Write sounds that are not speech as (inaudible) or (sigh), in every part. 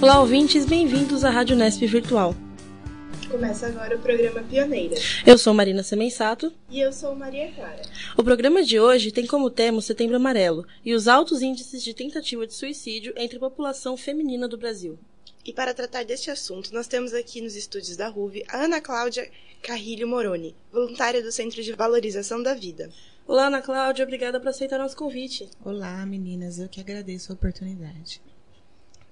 Olá, ouvintes, bem-vindos à Rádio Nesp Virtual. Começa agora o programa Pioneira. Eu sou Marina Semensato. E eu sou Maria Clara. O programa de hoje tem como tema o Setembro Amarelo e os altos índices de tentativa de suicídio entre a população feminina do Brasil. E para tratar deste assunto, nós temos aqui nos estúdios da RUV a Ana Cláudia Carrilho Moroni, voluntária do Centro de Valorização da Vida. Olá, Ana Cláudia, obrigada por aceitar nosso convite. Olá, meninas, eu que agradeço a oportunidade.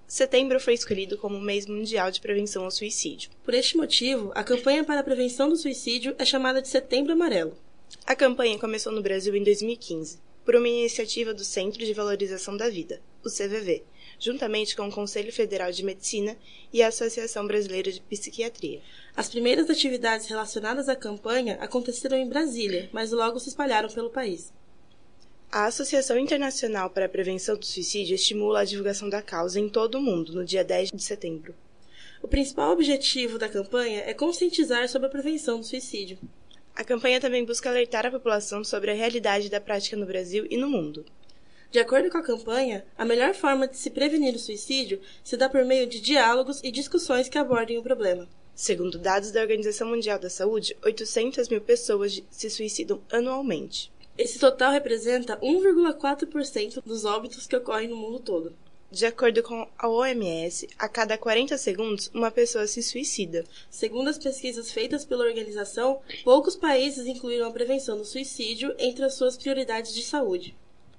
Setembro foi escolhido como o mês mundial de prevenção ao suicídio. Por este motivo, a campanha para a prevenção do suicídio é chamada de Setembro Amarelo. A campanha começou no Brasil em 2015, por uma iniciativa do Centro de Valorização da Vida, o CVV, juntamente com o Conselho Federal de Medicina e a Associação Brasileira de Psiquiatria. As primeiras atividades relacionadas à campanha aconteceram em Brasília, mas logo se espalharam pelo país. A Associação Internacional para a Prevenção do Suicídio estimula a divulgação da causa em todo o mundo no dia 10 de setembro. O principal objetivo da campanha é conscientizar sobre a prevenção do suicídio. A campanha também busca alertar a população sobre a realidade da prática no Brasil e no mundo. De acordo com a campanha, a melhor forma de se prevenir o suicídio se dá por meio de diálogos e discussões que abordem o problema. Segundo dados da Organização Mundial da Saúde, 800 mil pessoas se suicidam anualmente. Esse total representa 1,4% dos óbitos que ocorrem no mundo todo. De acordo com a OMS, a cada 40 segundos uma pessoa se suicida. Segundo as pesquisas feitas pela organização, poucos países incluíram a prevenção do suicídio entre as suas prioridades de saúde.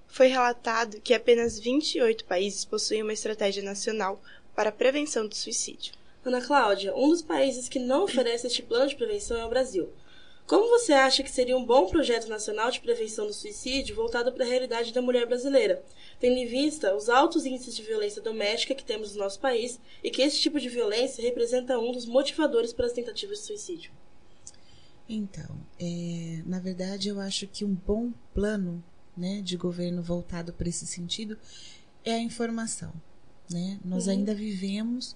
Foi relatado que apenas 28 países possuem uma estratégia nacional para a prevenção do suicídio. Ana Cláudia, um dos países que não oferece este plano de prevenção é o Brasil. Como você acha que seria um bom projeto nacional de prevenção do suicídio voltado para a realidade da mulher brasileira, tendo em vista os altos índices de violência doméstica que temos no nosso país e que esse tipo de violência representa um dos motivadores para as tentativas de suicídio? Então, é, na verdade, eu acho que um bom plano né, de governo voltado para esse sentido é a informação. Né? Nós uhum. ainda vivemos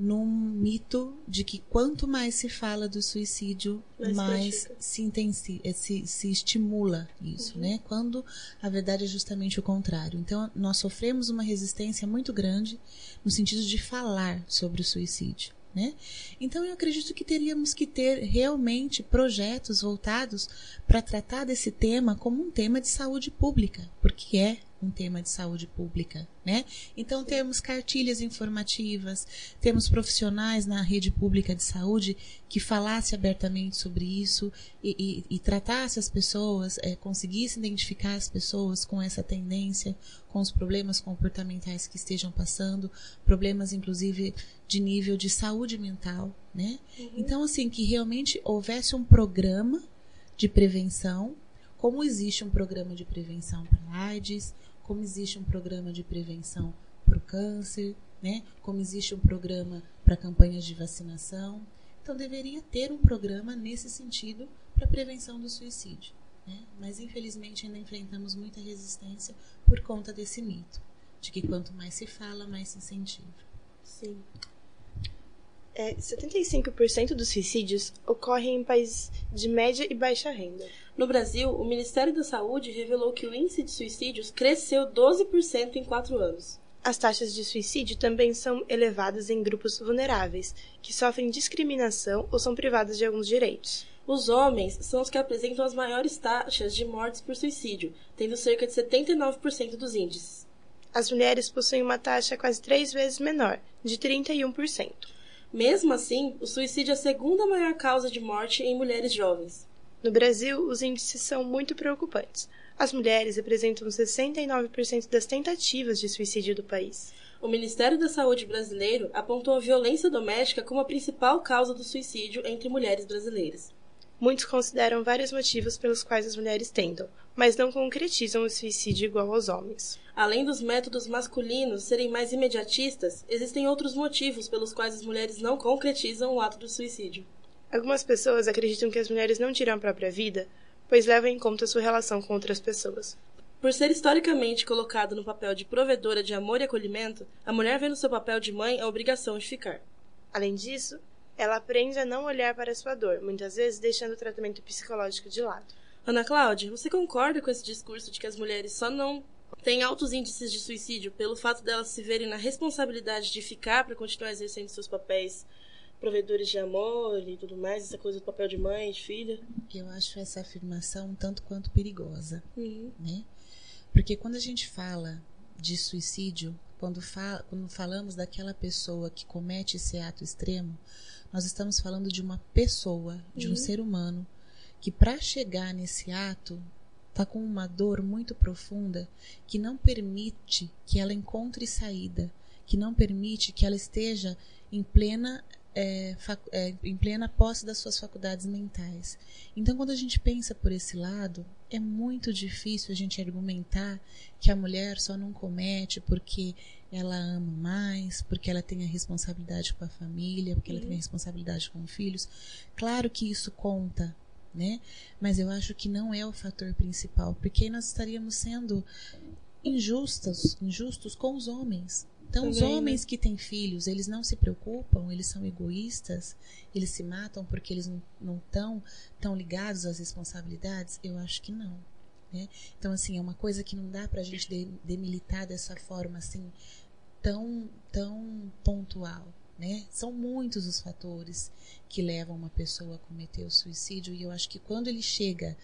num mito de que quanto mais se fala do suicídio, mais, mais se, intensi eh, se, se estimula isso, uhum. né? Quando a verdade é justamente o contrário. Então, nós sofremos uma resistência muito grande no sentido de falar sobre o suicídio. Né? Então eu acredito que teríamos que ter realmente projetos voltados para tratar desse tema como um tema de saúde pública, porque é um tema de saúde pública, né? Então temos cartilhas informativas, temos profissionais na rede pública de saúde que falasse abertamente sobre isso e, e, e tratasse as pessoas, é, conseguisse identificar as pessoas com essa tendência, com os problemas comportamentais que estejam passando, problemas inclusive de nível de saúde mental, né? Uhum. Então assim que realmente houvesse um programa de prevenção como existe um programa de prevenção para AIDS, como existe um programa de prevenção para o câncer, né? como existe um programa para campanhas de vacinação. Então, deveria ter um programa nesse sentido para prevenção do suicídio. Né? Mas, infelizmente, ainda enfrentamos muita resistência por conta desse mito, de que quanto mais se fala, mais se incentiva. Sim. É, 75% dos suicídios ocorrem em países de média e baixa renda. No Brasil, o Ministério da Saúde revelou que o índice de suicídios cresceu 12% em quatro anos. As taxas de suicídio também são elevadas em grupos vulneráveis, que sofrem discriminação ou são privados de alguns direitos. Os homens são os que apresentam as maiores taxas de mortes por suicídio, tendo cerca de 79% dos índices. As mulheres possuem uma taxa quase três vezes menor, de 31%. Mesmo assim, o suicídio é a segunda maior causa de morte em mulheres jovens. No Brasil, os índices são muito preocupantes. As mulheres representam 69% das tentativas de suicídio do país. O Ministério da Saúde brasileiro apontou a violência doméstica como a principal causa do suicídio entre mulheres brasileiras. Muitos consideram vários motivos pelos quais as mulheres tentam, mas não concretizam o suicídio igual aos homens. Além dos métodos masculinos serem mais imediatistas, existem outros motivos pelos quais as mulheres não concretizam o ato do suicídio. Algumas pessoas acreditam que as mulheres não tiram a própria vida, pois levam em conta sua relação com outras pessoas. Por ser historicamente colocada no papel de provedora de amor e acolhimento, a mulher vê no seu papel de mãe a obrigação de ficar. Além disso, ela aprende a não olhar para sua dor, muitas vezes deixando o tratamento psicológico de lado. Ana Cláudia, você concorda com esse discurso de que as mulheres só não têm altos índices de suicídio pelo fato delas se verem na responsabilidade de ficar para continuar exercendo seus papéis provedores de amor e tudo mais, essa coisa do papel de mãe, de filha? Eu acho essa afirmação um tanto quanto perigosa, Uhum. né? Porque quando a gente fala de suicídio, quando, quando falamos daquela pessoa que comete esse ato extremo, nós estamos falando de uma pessoa, de um Uhum. ser humano, que para chegar nesse ato está com uma dor muito profunda que não permite que ela encontre saída, que não permite que ela esteja em plena é, é, em plena posse das suas faculdades mentais. Então, quando a gente pensa por esse lado, é muito difícil a gente argumentar que a mulher só não comete porque ela ama mais, porque ela tem a responsabilidade com a família, porque ela tem a responsabilidade com filhos. Claro que isso conta, né? Mas eu acho que não é o fator principal, porque nós estaríamos sendo injustos, injustos com os homens. Então, os Também, né? homens que têm filhos, eles não se preocupam, eles são egoístas, eles se matam porque eles não estão tão ligados às responsabilidades? Eu acho que não. Né? Então, assim, é uma coisa que não dá pra gente de- demilitar dessa forma, assim, tão, tão pontual. Né? São muitos os fatores que levam uma pessoa a cometer o suicídio, e eu acho que quando ele chega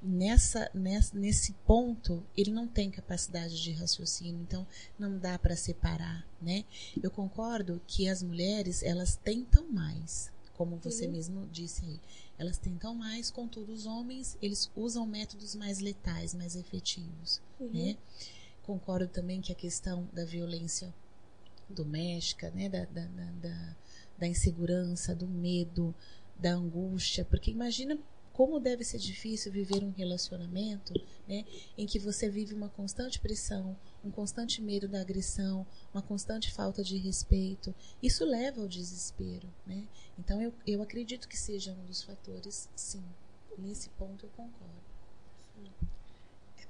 nessa, nessa nesse ponto, ele não tem capacidade de raciocínio, então não dá para separar, né? Eu concordo que as mulheres, elas tentam mais, como você Uhum. mesmo disse aí. Elas tentam mais, contudo, os homens, eles usam métodos mais letais, mais efetivos, Uhum. né? Concordo também que a questão da violência doméstica, né? Da, da, da, da, insegurança, do medo, da angústia, porque imagina como deve ser difícil viver um relacionamento né, em que você vive uma constante pressão, um constante medo da agressão, uma constante falta de respeito. Isso leva ao desespero. Né? Então, eu, eu acredito que seja um dos fatores, sim. Nesse ponto, eu concordo. É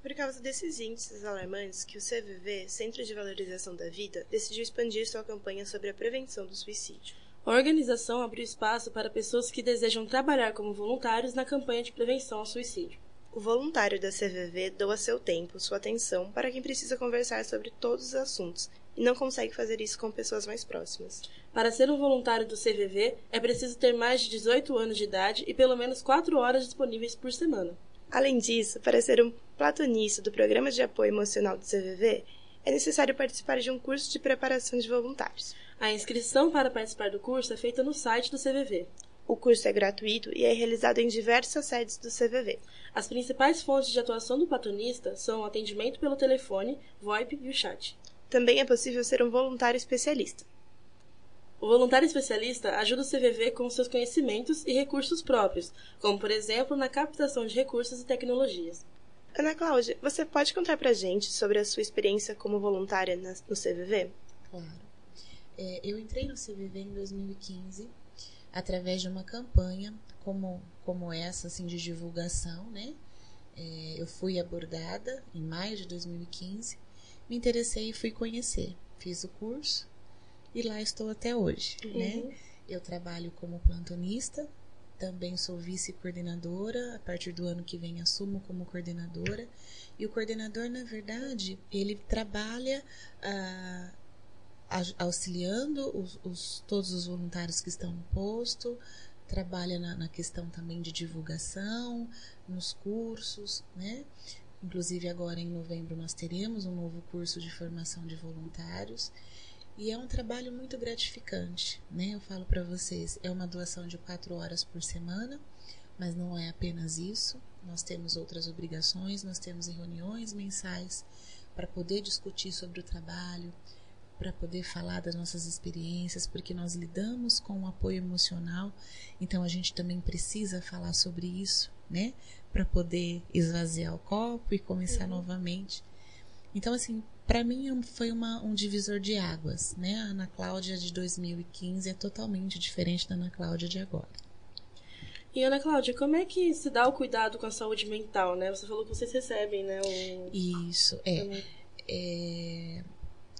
por causa desses índices alarmantes que o CVV, Centro de Valorização da Vida, decidiu expandir sua campanha sobre a prevenção do suicídio. A organização abriu espaço para pessoas que desejam trabalhar como voluntários na campanha de prevenção ao suicídio. O voluntário da CVV doa seu tempo, sua atenção para quem precisa conversar sobre todos os assuntos e não consegue fazer isso com pessoas mais próximas. Para ser um voluntário do CVV, é preciso ter mais de 18 anos de idade e pelo menos 4 horas disponíveis por semana. Além disso, para ser um platonista do Programa de Apoio Emocional do CVV, é necessário participar de um curso de preparação de voluntários. A inscrição para participar do curso é feita no site do CVV. O curso é gratuito e é realizado em diversas sedes do CVV. As principais fontes de atuação do platonista são o atendimento pelo telefone, VoIP e o chat. Também é possível ser um voluntário especialista. O voluntário especialista ajuda o CVV com seus conhecimentos e recursos próprios, como por exemplo na captação de recursos e tecnologias. Ana Cláudia, você pode contar pra gente sobre a sua experiência como voluntária no CVV? Claro. É, eu entrei no CVV em 2015 através de uma campanha como, como essa, assim, de divulgação, né? É, eu fui abordada em maio de 2015, me interessei e fui conhecer. Fiz o curso e lá estou até hoje, né? Uhum. Eu trabalho como plantonista, também sou vice-coordenadora, a partir do ano que vem assumo como coordenadora. E o coordenador, na verdade, ele trabalha ah, auxiliando os, os- todos os voluntários que estão no posto, trabalha na, na questão também de divulgação, nos cursos, né? Inclusive agora em novembro nós teremos um novo curso de formação de voluntários. E é um trabalho muito gratificante, né? Eu falo para vocês, é uma doação de quatro horas por semana, mas não é apenas isso. Nós temos outras obrigações, nós temos reuniões mensais para poder discutir sobre o trabalho, para poder falar das nossas experiências, porque nós lidamos com o apoio emocional, então a gente também precisa falar sobre isso, né? Para poder esvaziar o copo e começar novamente. Então, assim, para mim foi uma, um divisor de águas, né? A Ana Cláudia de 2015 é totalmente diferente da Ana Cláudia de agora. E Ana Cláudia, como é que se dá o cuidado com a saúde mental, né? Você falou que vocês recebem, né? Um... Isso, é. é,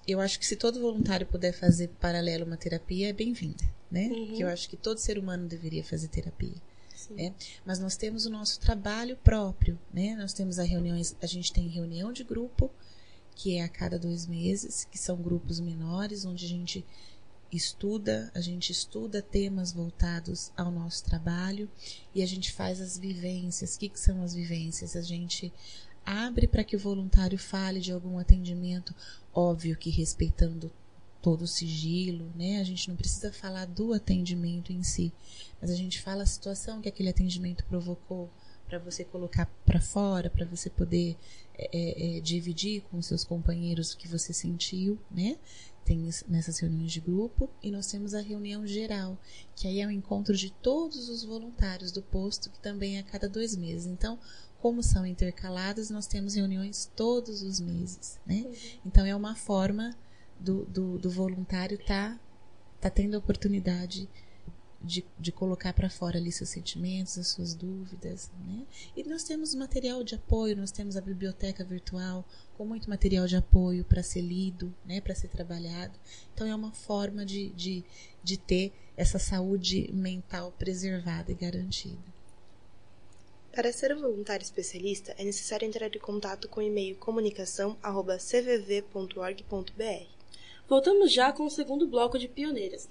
eu acho que se todo voluntário puder fazer paralelo uma terapia, é bem-vinda, né? Uhum. Que eu acho que todo ser humano deveria fazer terapia. É. Mas nós temos o nosso trabalho próprio, né? Nós temos as reuniões, a gente tem reunião de grupo que é a cada dois meses, que são grupos menores, onde a gente estuda, a gente estuda temas voltados ao nosso trabalho e a gente faz as vivências. O que, que são as vivências? A gente abre para que o voluntário fale de algum atendimento, óbvio que respeitando todo o sigilo, né? A gente não precisa falar do atendimento em si, mas a gente fala a situação que aquele atendimento provocou para você colocar para fora, para você poder é, é, dividir com seus companheiros o que você sentiu, né? Tem nessas reuniões de grupo e nós temos a reunião geral, que aí é o encontro de todos os voluntários do posto, que também é a cada dois meses. Então, como são intercaladas, nós temos reuniões todos os meses, né? Uhum. Então é uma forma do, do, do voluntário tá tá tendo a oportunidade de, de colocar para fora ali seus sentimentos, as suas dúvidas, né? E nós temos material de apoio, nós temos a biblioteca virtual com muito material de apoio para ser lido, né? Para ser trabalhado. Então é uma forma de, de, de ter essa saúde mental preservada e garantida. Para ser um voluntário especialista, é necessário entrar em contato com o e-mail comunicação@cvv.org.br. Voltamos já com o segundo bloco de pioneiras.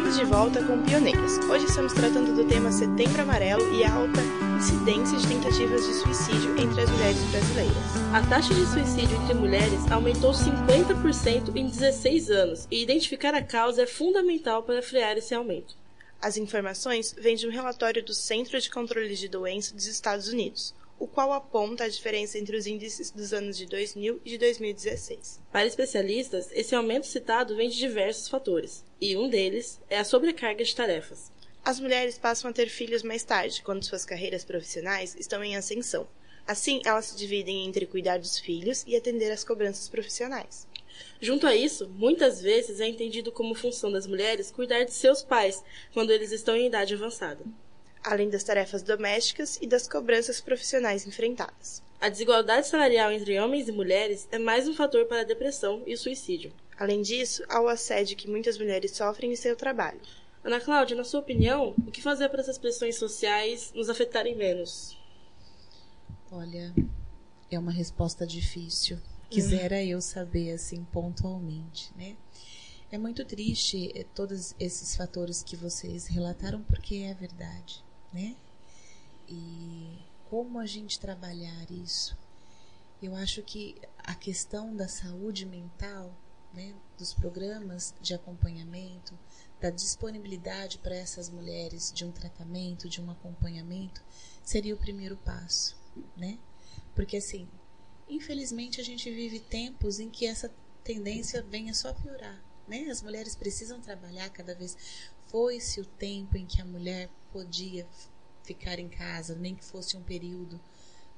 Estamos de volta com Pioneiras. Hoje estamos tratando do tema Setembro Amarelo e a alta incidência de tentativas de suicídio entre as mulheres brasileiras. A taxa de suicídio entre mulheres aumentou 50% em 16 anos e identificar a causa é fundamental para frear esse aumento. As informações vêm de um relatório do Centro de Controle de Doenças dos Estados Unidos, o qual aponta a diferença entre os índices dos anos de 2000 e de 2016. Para especialistas, esse aumento citado vem de diversos fatores, e um deles é a sobrecarga de tarefas. As mulheres passam a ter filhos mais tarde, quando suas carreiras profissionais estão em ascensão. Assim, elas se dividem entre cuidar dos filhos e atender às cobranças profissionais. Junto a isso, muitas vezes é entendido como função das mulheres cuidar de seus pais quando eles estão em idade avançada além das tarefas domésticas e das cobranças profissionais enfrentadas. A desigualdade salarial entre homens e mulheres é mais um fator para a depressão e o suicídio. Além disso, há o assédio que muitas mulheres sofrem em seu trabalho. Ana Cláudia, na sua opinião, o que fazer para essas pressões sociais nos afetarem menos? Olha, é uma resposta difícil. Quisera uhum. eu saber assim pontualmente, né? É muito triste eh, todos esses fatores que vocês relataram porque é verdade né? E como a gente trabalhar isso? Eu acho que a questão da saúde mental, né, dos programas de acompanhamento, da disponibilidade para essas mulheres de um tratamento, de um acompanhamento, seria o primeiro passo, né? Porque assim, infelizmente a gente vive tempos em que essa tendência venha só piorar, né? As mulheres precisam trabalhar cada vez foi-se o tempo em que a mulher podia ficar em casa, nem que fosse um período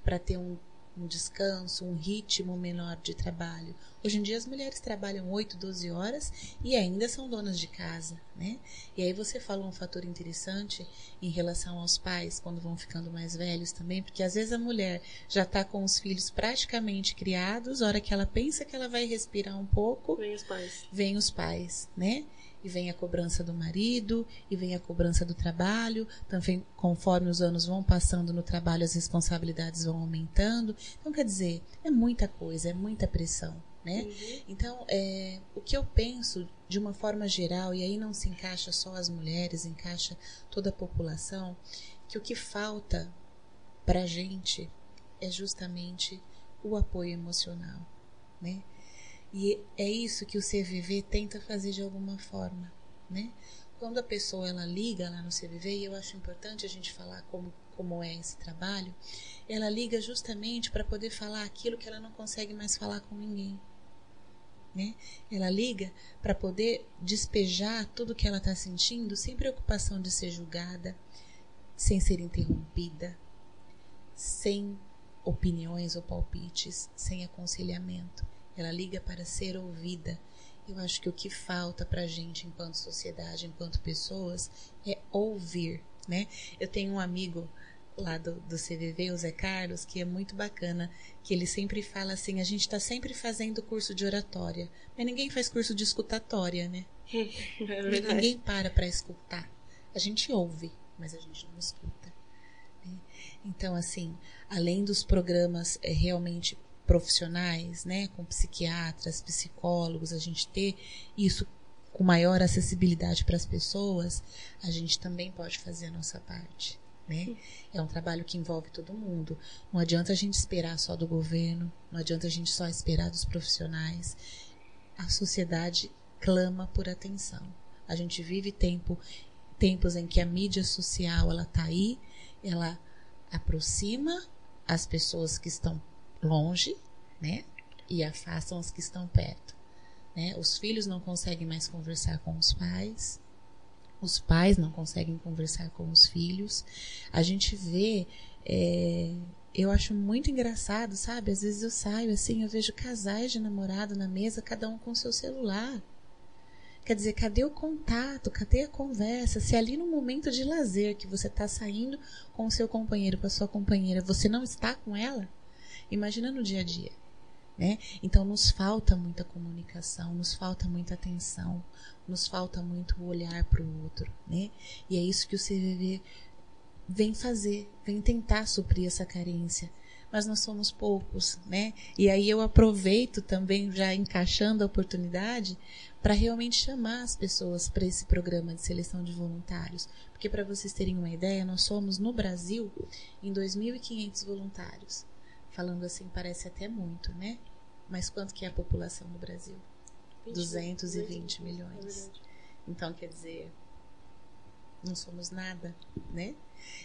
para ter um, um, descanso, um ritmo menor de trabalho. Hoje em dia as mulheres trabalham 8, 12 horas e ainda são donas de casa, né? E aí você falou um fator interessante em relação aos pais quando vão ficando mais velhos também, porque às vezes a mulher já está com os filhos praticamente criados, a hora que ela pensa que ela vai respirar um pouco, vem os pais. Vem os pais, né? E vem a cobrança do marido, e vem a cobrança do trabalho, também conforme os anos vão passando no trabalho, as responsabilidades vão aumentando. Então, quer dizer, é muita coisa, é muita pressão. Né? Uhum. Então, é, o que eu penso de uma forma geral, e aí não se encaixa só as mulheres, encaixa toda a população, que o que falta para a gente é justamente o apoio emocional. Né? E é isso que o CVV tenta fazer de alguma forma, né? Quando a pessoa ela liga lá no CVV, e eu acho importante a gente falar como, como é esse trabalho, ela liga justamente para poder falar aquilo que ela não consegue mais falar com ninguém. Né? Ela liga para poder despejar tudo que ela está sentindo sem preocupação de ser julgada, sem ser interrompida, sem opiniões ou palpites, sem aconselhamento. Ela liga para ser ouvida. Eu acho que o que falta para a gente, enquanto sociedade, enquanto pessoas, é ouvir, né? Eu tenho um amigo lá do, do CVV, o Zé Carlos, que é muito bacana, que ele sempre fala assim, a gente está sempre fazendo curso de oratória, mas ninguém faz curso de escutatória, né? (laughs) É ninguém para para escutar. A gente ouve, mas a gente não escuta. Né? Então, assim, além dos programas é, realmente profissionais, né, com psiquiatras, psicólogos, a gente ter isso com maior acessibilidade para as pessoas, a gente também pode fazer a nossa parte. Né? É um trabalho que envolve todo mundo. Não adianta a gente esperar só do governo, não adianta a gente só esperar dos profissionais. A sociedade clama por atenção. A gente vive tempo, tempos em que a mídia social ela está aí, ela aproxima as pessoas que estão longe, né? E afastam as que estão perto. Né? Os filhos não conseguem mais conversar com os pais, os pais não conseguem conversar com os filhos. A gente vê, é, eu acho muito engraçado, sabe? Às vezes eu saio assim, eu vejo casais de namorado na mesa, cada um com seu celular. Quer dizer, cadê o contato? Cadê a conversa? Se ali no momento de lazer que você está saindo com o seu companheiro, com a sua companheira, você não está com ela, imagina no dia a dia. Né? Então nos falta muita comunicação, nos falta muita atenção, nos falta muito olhar para o outro, né? E é isso que o CVV vem fazer, vem tentar suprir essa carência. Mas nós somos poucos, né? E aí eu aproveito também, já encaixando a oportunidade, para realmente chamar as pessoas para esse programa de seleção de voluntários. Porque, para vocês terem uma ideia, nós somos no Brasil em 2.500 voluntários. Falando assim, parece até muito, né? Mas quanto que é a população do Brasil? 20, 220 milhões. É então, quer dizer, não somos nada, né?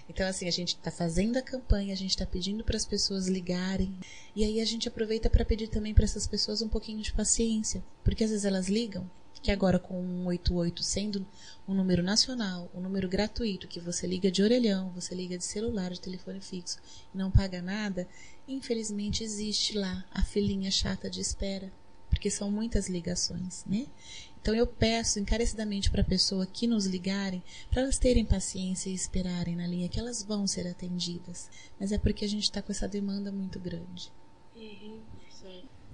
Então, assim, a gente está fazendo a campanha, a gente está pedindo para as pessoas ligarem. E aí a gente aproveita para pedir também para essas pessoas um pouquinho de paciência. Porque às vezes elas ligam, que agora com o 188 sendo um número nacional, um número gratuito, que você liga de orelhão, você liga de celular, de telefone fixo e não paga nada, infelizmente existe lá a filinha chata de espera porque são muitas ligações, né? Então eu peço encarecidamente para a pessoa que nos ligarem, para elas terem paciência e esperarem na linha que elas vão ser atendidas. Mas é porque a gente está com essa demanda muito grande. Uhum,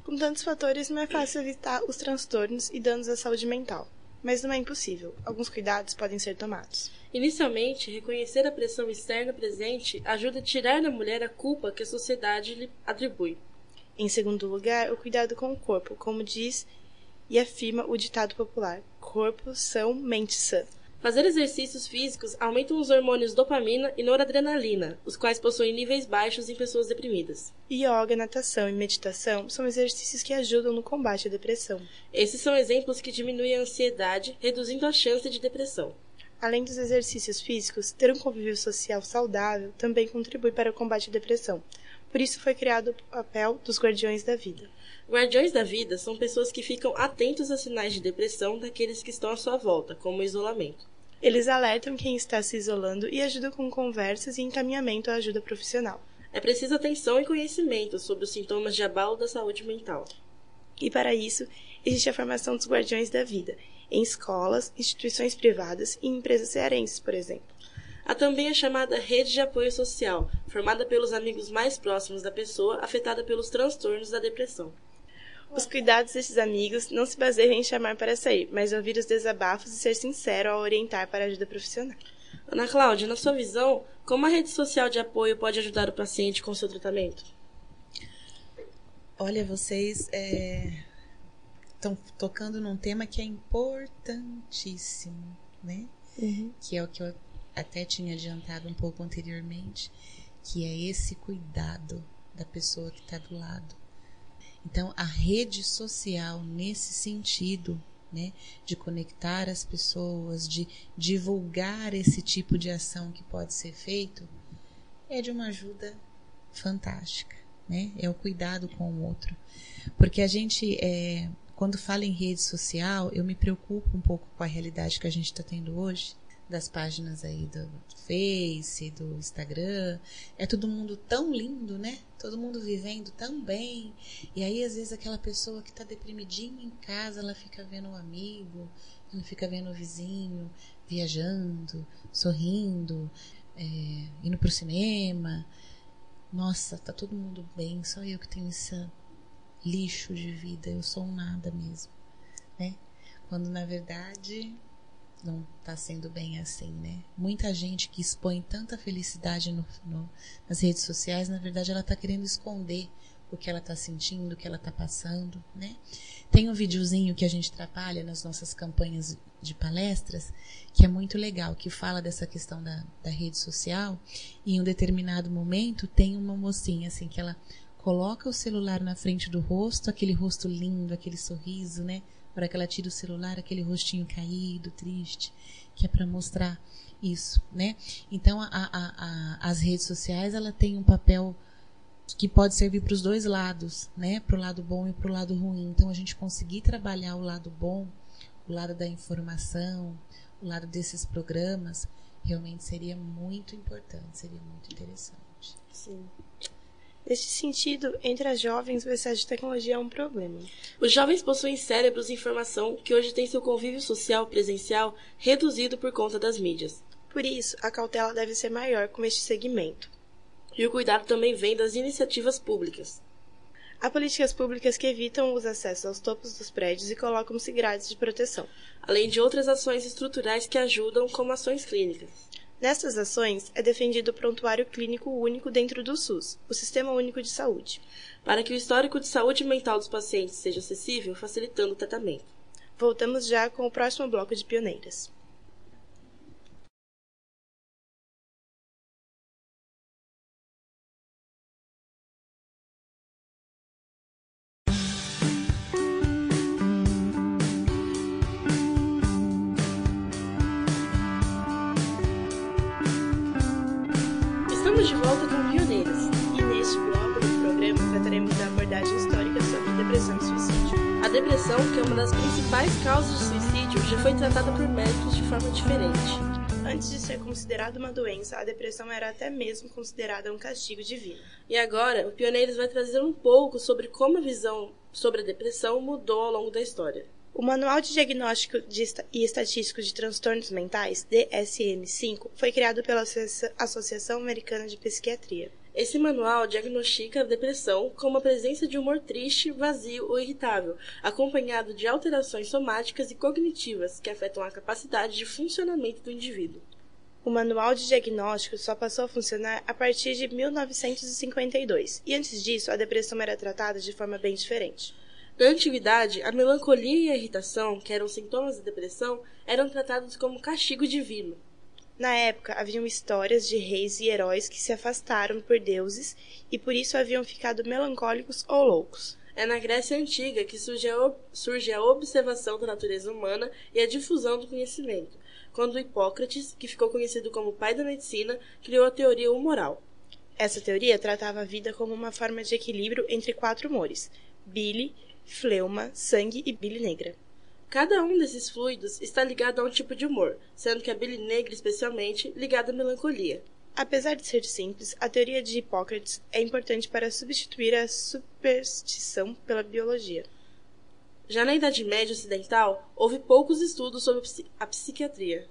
com tantos fatores, não é fácil evitar os transtornos e danos à saúde mental. Mas não é impossível. Alguns cuidados podem ser tomados. Inicialmente, reconhecer a pressão externa presente ajuda a tirar da mulher a culpa que a sociedade lhe atribui. Em segundo lugar, o cuidado com o corpo, como diz e afirma o ditado popular: corpo são, mente sã. Fazer exercícios físicos aumenta os hormônios dopamina e noradrenalina, os quais possuem níveis baixos em pessoas deprimidas. Yoga, natação e meditação são exercícios que ajudam no combate à depressão. Esses são exemplos que diminuem a ansiedade, reduzindo a chance de depressão. Além dos exercícios físicos, ter um convívio social saudável também contribui para o combate à depressão, por isso foi criado o papel dos guardiões da vida. Guardiões da vida são pessoas que ficam atentos a sinais de depressão daqueles que estão à sua volta, como o isolamento. Eles alertam quem está se isolando e ajudam com conversas e encaminhamento à ajuda profissional. É preciso atenção e conhecimento sobre os sintomas de abalo da saúde mental. E para isso, existe a formação dos guardiões da vida, em escolas, instituições privadas e empresas cearenses, por exemplo. Há também a chamada rede de apoio social, formada pelos amigos mais próximos da pessoa afetada pelos transtornos da depressão. Os cuidados desses amigos não se baseiam em chamar para sair, mas ouvir os desabafos e ser sincero ao orientar para ajuda profissional. Ana Cláudia, na sua visão, como a rede social de apoio pode ajudar o paciente com seu tratamento? Olha, vocês estão é, tocando num tema que é importantíssimo, né? Uhum. Que é o que eu até tinha adiantado um pouco anteriormente, que é esse cuidado da pessoa que está do lado. Então, a rede social, nesse sentido, né, de conectar as pessoas, de divulgar esse tipo de ação que pode ser feito, é de uma ajuda fantástica. Né? É o cuidado com o outro. Porque a gente, é, quando fala em rede social, eu me preocupo um pouco com a realidade que a gente está tendo hoje, das páginas aí do Face, do Instagram. É todo mundo tão lindo, né? Todo mundo vivendo tão bem. E aí, às vezes, aquela pessoa que está deprimidinha em casa, ela fica vendo o um amigo, ela fica vendo o vizinho viajando, sorrindo, é, indo pro cinema. Nossa, tá todo mundo bem, só eu que tenho esse lixo de vida, eu sou um nada mesmo, né? Quando na verdade não está sendo bem assim, né? Muita gente que expõe tanta felicidade no, no, nas redes sociais, na verdade, ela está querendo esconder o que ela está sentindo, o que ela está passando, né? Tem um videozinho que a gente trabalha nas nossas campanhas de palestras, que é muito legal, que fala dessa questão da, da rede social, e em um determinado momento tem uma mocinha, assim, que ela coloca o celular na frente do rosto, aquele rosto lindo, aquele sorriso, né? Hora que ela tira o celular, aquele rostinho caído, triste, que é para mostrar isso, né? Então, a, a, a, as redes sociais, ela tem um papel que pode servir para os dois lados, né? Para o lado bom e para o lado ruim. Então, a gente conseguir trabalhar o lado bom, o lado da informação, o lado desses programas, realmente seria muito importante, seria muito interessante. Sim. Neste sentido, entre as jovens, o excesso de tecnologia é um problema. Os jovens possuem cérebros de informação que hoje têm seu convívio social presencial reduzido por conta das mídias. Por isso, a cautela deve ser maior com este segmento. E o cuidado também vem das iniciativas públicas. Há políticas públicas que evitam os acessos aos topos dos prédios e colocam-se grades de proteção. Além de outras ações estruturais que ajudam, como ações clínicas. Nestas ações, é defendido o prontuário clínico único dentro do SUS, o Sistema Único de Saúde. Para que o histórico de saúde mental dos pacientes seja acessível, facilitando o tratamento. Voltamos já com o próximo bloco de pioneiras. Depressão, que é uma das principais causas de suicídio, já foi tratada por médicos de forma diferente. Antes de ser considerada uma doença, a depressão era até mesmo considerada um castigo divino. E agora, o Pioneiros vai trazer um pouco sobre como a visão sobre a depressão mudou ao longo da história. O Manual de Diagnóstico e Estatístico de Transtornos Mentais, DSM-5, foi criado pela Associação Americana de Psiquiatria. Esse manual diagnostica a depressão como a presença de humor triste, vazio ou irritável, acompanhado de alterações somáticas e cognitivas que afetam a capacidade de funcionamento do indivíduo. O manual de diagnóstico só passou a funcionar a partir de 1952, e antes disso a depressão era tratada de forma bem diferente. Na antiguidade, a melancolia e a irritação, que eram sintomas da depressão, eram tratados como castigo divino. Na época, haviam histórias de reis e heróis que se afastaram por deuses e por isso haviam ficado melancólicos ou loucos. É na Grécia Antiga que surge a, surge a observação da natureza humana e a difusão do conhecimento, quando Hipócrates, que ficou conhecido como pai da medicina, criou a teoria humoral. Essa teoria tratava a vida como uma forma de equilíbrio entre quatro humores: bile, fleuma, sangue e bile negra. Cada um desses fluidos está ligado a um tipo de humor, sendo que a bile negra, especialmente, ligada à melancolia. Apesar de ser simples, a teoria de Hipócrates é importante para substituir a superstição pela biologia. Já na Idade Média Ocidental, houve poucos estudos sobre a psiquiatria.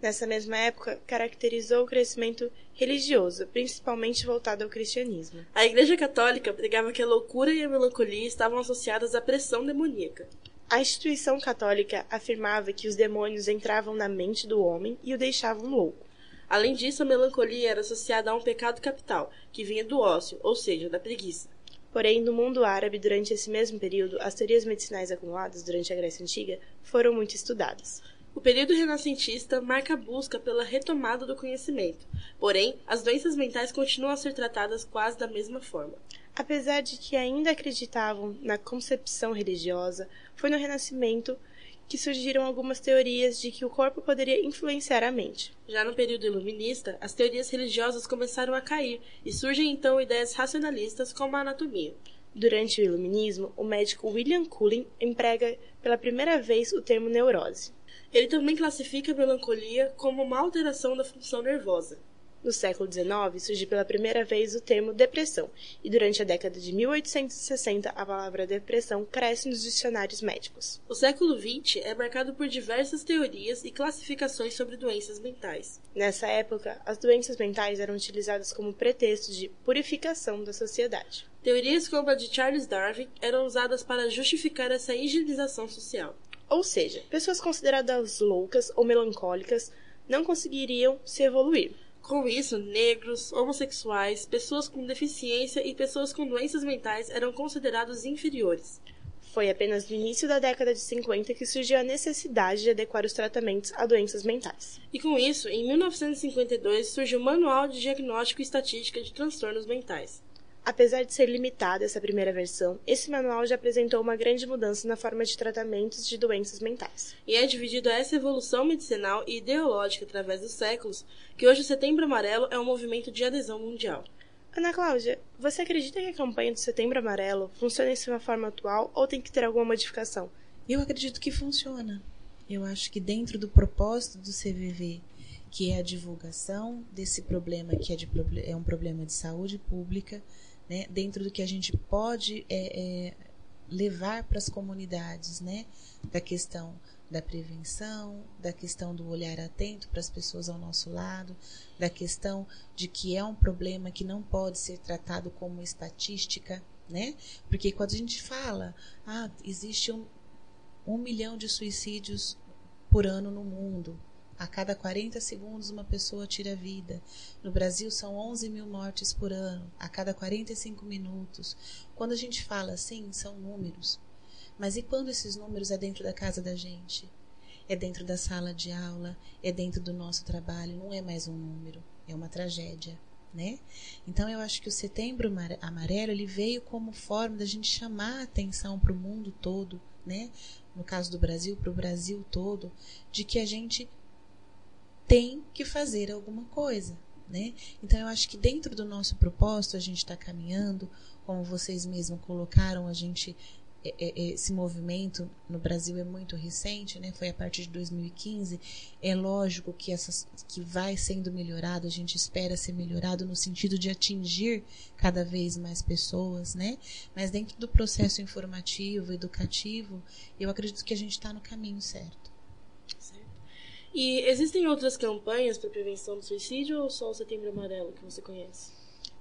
Nessa mesma época, caracterizou o crescimento religioso, principalmente voltado ao cristianismo. A Igreja Católica pregava que a loucura e a melancolia estavam associadas à pressão demoníaca. A instituição católica afirmava que os demônios entravam na mente do homem e o deixavam louco. Além disso, a melancolia era associada a um pecado capital, que vinha do ócio, ou seja, da preguiça. Porém, no mundo árabe, durante esse mesmo período, as teorias medicinais acumuladas durante a Grécia Antiga foram muito estudadas. O período renascentista marca a busca pela retomada do conhecimento, porém, as doenças mentais continuam a ser tratadas quase da mesma forma. Apesar de que ainda acreditavam na concepção religiosa, foi no Renascimento que surgiram algumas teorias de que o corpo poderia influenciar a mente. Já no período iluminista, as teorias religiosas começaram a cair e surgem então ideias racionalistas como a anatomia. Durante o iluminismo, o médico William Cullen emprega pela primeira vez o termo neurose. Ele também classifica a melancolia como uma alteração da função nervosa. No século XIX, surgiu pela primeira vez o termo depressão, e durante a década de 1860 a palavra depressão cresce nos dicionários médicos. O século XX é marcado por diversas teorias e classificações sobre doenças mentais. Nessa época, as doenças mentais eram utilizadas como pretexto de purificação da sociedade. Teorias como a de Charles Darwin eram usadas para justificar essa higienização social. Ou seja, pessoas consideradas loucas ou melancólicas não conseguiriam se evoluir. Com isso, negros, homossexuais, pessoas com deficiência e pessoas com doenças mentais eram considerados inferiores. Foi apenas no início da década de 50 que surgiu a necessidade de adequar os tratamentos a doenças mentais. E com isso, em 1952 surgiu o Manual de Diagnóstico e Estatística de Transtornos Mentais. Apesar de ser limitada essa primeira versão, esse manual já apresentou uma grande mudança na forma de tratamentos de doenças mentais. E é devido a essa evolução medicinal e ideológica através dos séculos que hoje o Setembro Amarelo é um movimento de adesão mundial. Ana Cláudia, você acredita que a campanha do Setembro Amarelo funciona em sua forma atual ou tem que ter alguma modificação? Eu acredito que funciona. Eu acho que dentro do propósito do CVV, que é a divulgação desse problema que é, de, é um problema de saúde pública, né, dentro do que a gente pode é, é, levar para as comunidades, né, da questão da prevenção, da questão do olhar atento para as pessoas ao nosso lado, da questão de que é um problema que não pode ser tratado como estatística, né? Porque quando a gente fala, ah, existe um, um milhão de suicídios por ano no mundo, a cada 40 segundos, uma pessoa tira a vida. No Brasil, são 11 mil mortes por ano, a cada 45 minutos. Quando a gente fala assim, são números. Mas e quando esses números é dentro da casa da gente? É dentro da sala de aula, é dentro do nosso trabalho, não é mais um número, é uma tragédia. Né? Então eu acho que o Setembro Amarelo ele veio como forma da gente chamar a atenção para o mundo todo, né? No caso do Brasil, para o Brasil todo, de que a gente tem que fazer alguma coisa. Né? Então eu acho que dentro do nosso propósito a gente está caminhando, como vocês mesmos colocaram, a gente esse movimento no Brasil é muito recente, né? Foi a partir de 2015. É lógico que essas que vai sendo melhorado, a gente espera ser melhorado no sentido de atingir cada vez mais pessoas, né? Mas dentro do processo informativo, educativo, eu acredito que a gente está no caminho certo. E existem outras campanhas para prevenção do suicídio ou só o Setembro Amarelo que você conhece?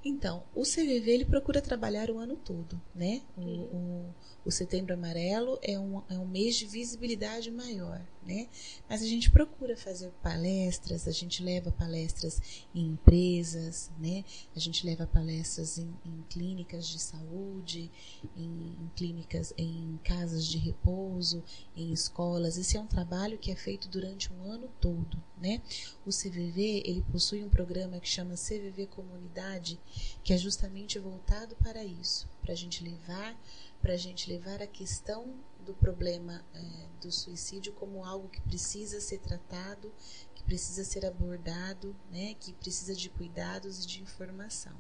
Então, o CVV ele procura trabalhar o ano todo, né? O, uhum. o, o Setembro Amarelo é um, é um mês de visibilidade maior, né? Mas a gente procura fazer palestras, a gente leva palestras em empresas, né? A gente leva palestras em, em clínicas de saúde, em, em, clínicas, em casas de repouso, em escolas. Esse é um trabalho que é feito durante um ano todo, né? O CVV ele possui um programa que chama CVV Comunidade, que é justamente voltado para isso, para a gente levar para a gente levar a questão do problema é, do suicídio como algo que precisa ser tratado, que precisa ser abordado, né, que precisa de cuidados e de informação.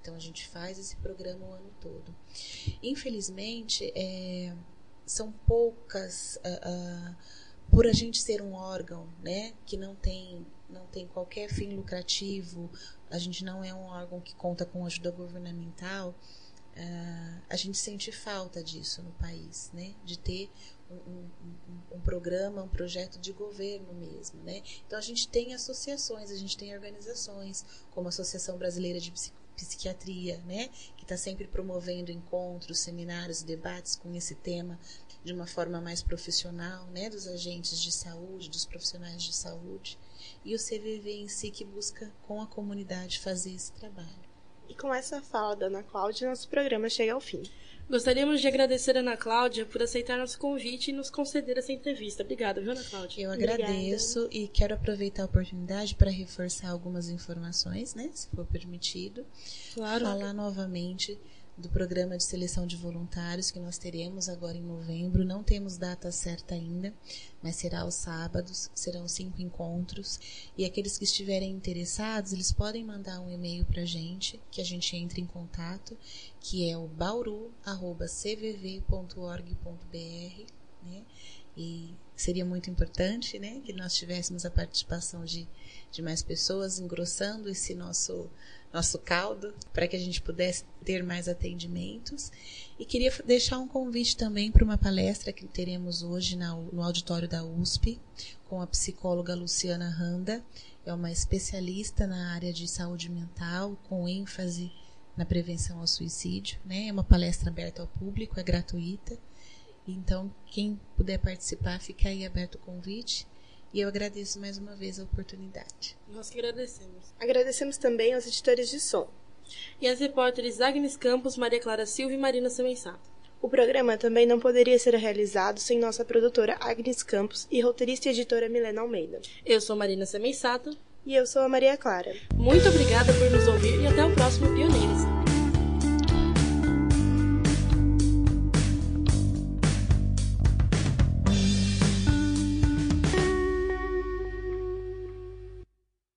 Então a gente faz esse programa o ano todo. Infelizmente, é, são poucas, uh, uh, por a gente ser um órgão, né, que não tem não tem qualquer fim lucrativo, a gente não é um órgão que conta com ajuda governamental Uh, a gente sente falta disso no país, né? De ter um, um, um, programa, um projeto de governo mesmo, né? Então a gente tem associações, a gente tem organizações, como a Associação Brasileira de Psiquiatria, né? Que está sempre promovendo encontros, seminários, debates com esse tema de uma forma mais profissional, né? Dos agentes de saúde, dos profissionais de saúde e o CVV em si que busca com a comunidade fazer esse trabalho. E com essa fala da Ana Cláudia, nosso programa chega ao fim. Gostaríamos de agradecer a Ana Cláudia por aceitar nosso convite e nos conceder essa entrevista. Obrigada, viu, Ana Cláudia? Eu agradeço Obrigada. e quero aproveitar a oportunidade para reforçar algumas informações, né, se for permitido. Claro. Falar novamente do programa de seleção de voluntários que nós teremos agora em novembro. Não temos data certa ainda, mas será aos sábados, serão cinco encontros. E aqueles que estiverem interessados, eles podem mandar um e-mail para a gente, que a gente entre em contato, que é o bauru.cvv.org.br, né? E seria muito importante, né, que nós tivéssemos a participação de, de mais pessoas, engrossando esse nosso nosso caldo para que a gente pudesse ter mais atendimentos. E queria deixar um convite também para uma palestra que teremos hoje na, no auditório da USP com a psicóloga Luciana Randa. É uma especialista na área de saúde mental, com ênfase na prevenção ao suicídio. Né? É uma palestra aberta ao público, é gratuita. Então, quem puder participar, fica aí aberto o convite. E eu agradeço mais uma vez a oportunidade. Nós que agradecemos. Agradecemos também aos editores de som. E as repórteres Agnes Campos, Maria Clara Silva e Marina Semensato. O programa também não poderia ser realizado sem nossa produtora Agnes Campos e roteirista e editora Milena Almeida. Eu sou Marina Semensato. E eu sou a Maria Clara. Muito obrigada por nos ouvir e até o próximo Pioneiros.